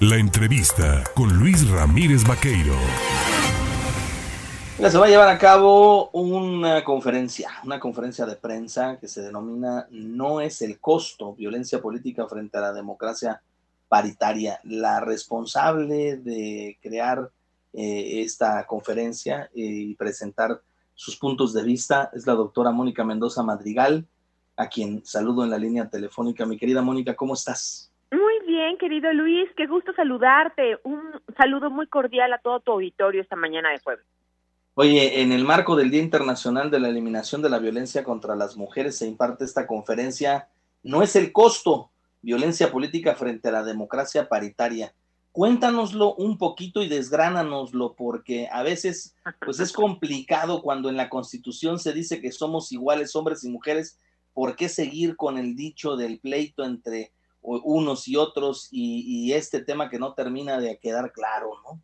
La entrevista con Luis Ramírez Vaqueiro. se va a llevar a cabo una conferencia, una conferencia de prensa que se denomina No es el costo, violencia política frente a la democracia paritaria. La responsable de crear eh, esta conferencia eh, y presentar sus puntos de vista es la doctora Mónica Mendoza Madrigal, a quien saludo en la línea telefónica. Mi querida Mónica, ¿cómo estás? Bien, querido Luis, qué gusto saludarte. Un saludo muy cordial a todo tu auditorio esta mañana de jueves. Oye, en el marco del Día Internacional de la Eliminación de la Violencia contra las Mujeres se imparte esta conferencia. No es el costo, violencia política frente a la democracia paritaria. Cuéntanoslo un poquito y desgránanoslo, porque a veces pues es complicado cuando en la Constitución se dice que somos iguales hombres y mujeres. ¿Por qué seguir con el dicho del pleito entre unos y otros y, este tema que no termina de quedar claro, ¿no?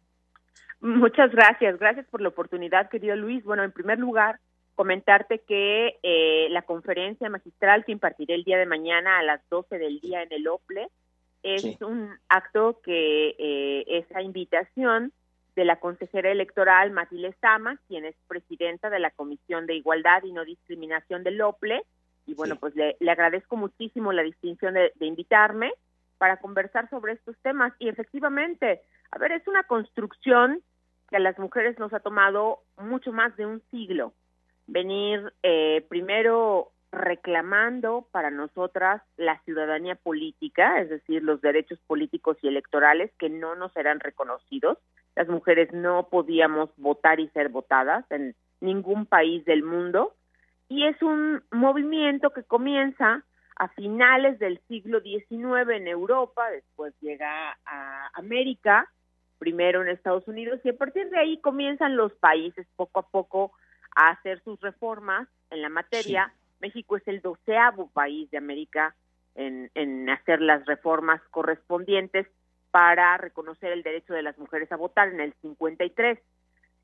Muchas gracias, gracias por la oportunidad, querido Luis. Bueno, en primer lugar, comentarte que eh, la conferencia magistral que impartiré el día de mañana a las 12 del día en el OPLE es un acto que eh, es a invitación de la consejera electoral Matilde Sama, quien es presidenta de la Comisión de Igualdad y No Discriminación del OPLE, y bueno, pues le, agradezco muchísimo la distinción de, invitarme para conversar sobre estos temas. Y efectivamente, a ver, es una construcción que a las mujeres nos ha tomado mucho más de un siglo. Venir eh, primero reclamando para nosotras la ciudadanía política, es decir, los derechos políticos y electorales que no nos eran reconocidos. Las mujeres no podíamos votar y ser votadas en ningún país del mundo y es un movimiento que comienza a finales del siglo XIX en Europa, después llega a América, primero en Estados Unidos, y a partir de ahí comienzan los países poco a poco a hacer sus reformas en la materia. México es el doceavo país de América en, en hacer las reformas correspondientes para reconocer el derecho de las mujeres a votar en el 53.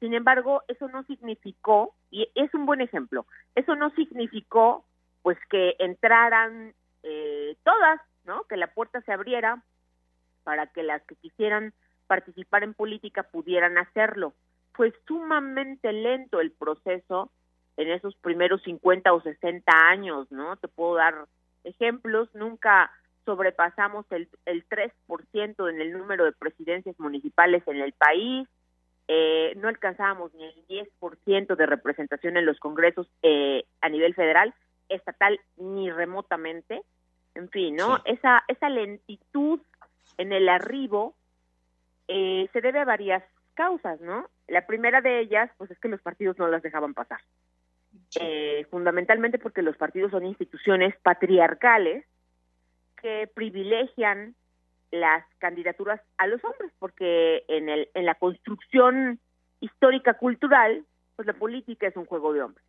Sin embargo, eso no significó, y es un buen ejemplo, eso no significó pues que entraran eh, todas, ¿no? Que la puerta se abriera para que las que quisieran participar en política pudieran hacerlo. Fue sumamente lento el proceso en esos primeros 50 o 60 años, ¿no? Te puedo dar ejemplos, nunca sobrepasamos el, el 3% en el número de presidencias municipales en el país, eh, no alcanzábamos ni el 10% de representación en los congresos eh, a nivel federal, estatal, ni remotamente. En fin, ¿no? Esa, esa lentitud en el arribo eh, se debe a varias causas, ¿no? La primera de ellas, pues es que los partidos no las dejaban pasar. fundamentalmente porque los partidos son instituciones patriarcales que privilegian las candidaturas a los hombres, porque en, el, en la construcción histórica cultural, pues la política es un juego de hombres.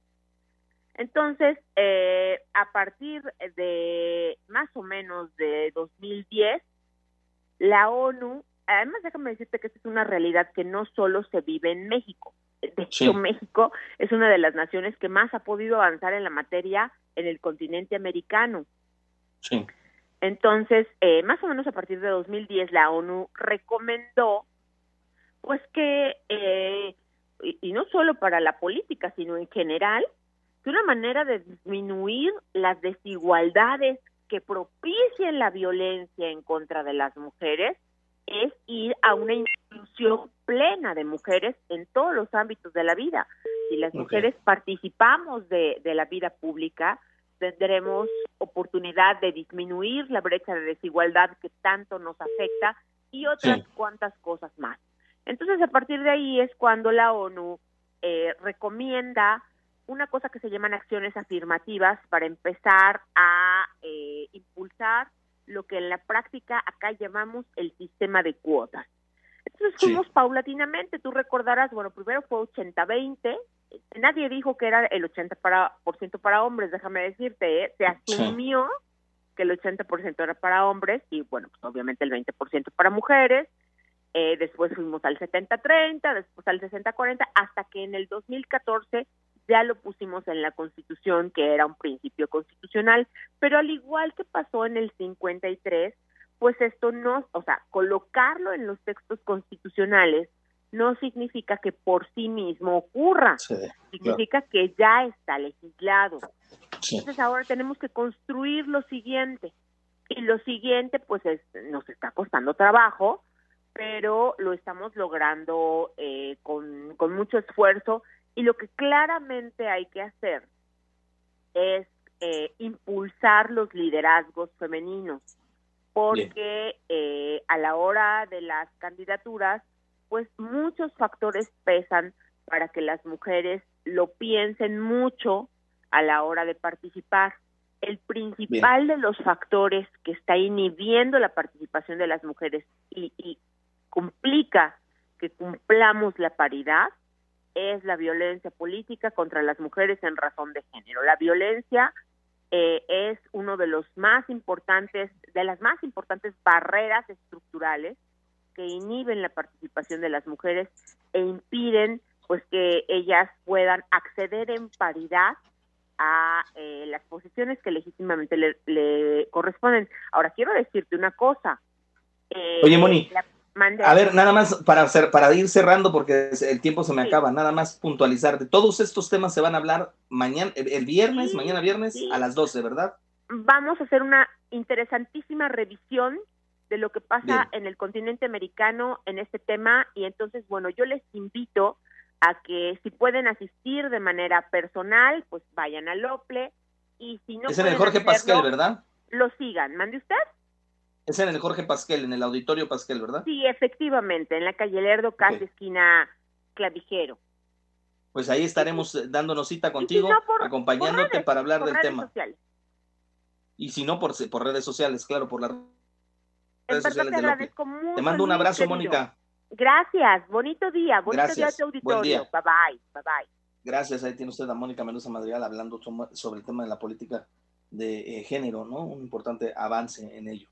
Entonces, eh, a partir de más o menos de 2010, la ONU, además déjame decirte que esta es una realidad que no solo se vive en México. De hecho, México es una de las naciones que más ha podido avanzar en la materia en el continente americano. Sí. Entonces, eh, más o menos a partir de 2010, la ONU recomendó, pues que, eh, y, no solo para la política, sino en general, que una manera de disminuir las desigualdades que propicien la violencia en contra de las mujeres es ir a una inclusión plena de mujeres en todos los ámbitos de la vida. Si las mujeres participamos de, de la vida pública, tendremos oportunidad de disminuir la brecha de desigualdad que tanto nos afecta y otras cuantas cosas más. Entonces, a partir de ahí es cuando la ONU eh, recomienda una cosa que se llaman acciones afirmativas para empezar a eh, impulsar lo que en la práctica acá llamamos el sistema de cuotas. Entonces fuimos paulatinamente, tú recordarás, bueno, primero fue 80-20, nadie dijo que era el 80% para, por ciento para hombres, déjame decirte, ¿eh? se asumió que el 80% era para hombres y bueno, pues obviamente el 20% para mujeres, eh, después fuimos al 70-30, después al 60-40, hasta que en el 2014 ya lo pusimos en la Constitución, que era un principio constitucional, pero al igual que pasó en el 53, pues esto no, o sea, colocarlo en los textos constitucionales no significa que por sí mismo ocurra, significa que ya está legislado. Entonces ahora tenemos que construir lo siguiente. Y lo siguiente, pues nos está costando trabajo, pero lo estamos logrando eh, con, con mucho esfuerzo. Y lo que claramente hay que hacer es eh, impulsar los liderazgos femeninos, porque eh, a la hora de las candidaturas, pues muchos factores pesan para que las mujeres lo piensen mucho a la hora de participar. El principal de los factores que está inhibiendo la participación de las mujeres y, complica que cumplamos la paridad es la violencia política contra las mujeres en razón de género. La violencia eh, es uno de los más importantes, de las más importantes barreras estructurales que inhiben la participación de las mujeres e impiden pues que ellas puedan acceder en paridad a eh, las posiciones que legítimamente le, corresponden. Ahora quiero decirte una cosa. Eh, Oye, Moni, a ver, nada más para hacer, para ir cerrando porque el tiempo se me acaba, nada más puntualizar. De todos estos temas se van a hablar mañana, el viernes, mañana viernes a las 12, ¿verdad? Vamos a hacer una interesantísima revisión de lo que pasa en el continente americano en este tema y entonces, bueno, yo les invito a que si pueden asistir de manera personal, pues vayan al OPLE y si no... Es en el Jorge Pascal, ¿verdad? Lo sigan. ¿Mande usted? Es en el Jorge Pasquel, en el Auditorio Pasquel, ¿verdad? Sí, efectivamente, en la calle Lerdo, casi esquina Clavijero. Pues ahí estaremos dándonos cita contigo, acompañándote para hablar del tema. Sociales. Y si no, por, por redes sociales, claro, por las redes sociales de Te mando un abrazo, Mónica. Gracias, bonito día, bonito día a tu auditorio. Bye bye, bye bye. Gracias, ahí tiene usted a Mónica Mendoza Madrigal hablando sobre el tema de la política de eh, género, ¿no? Un importante avance en ello.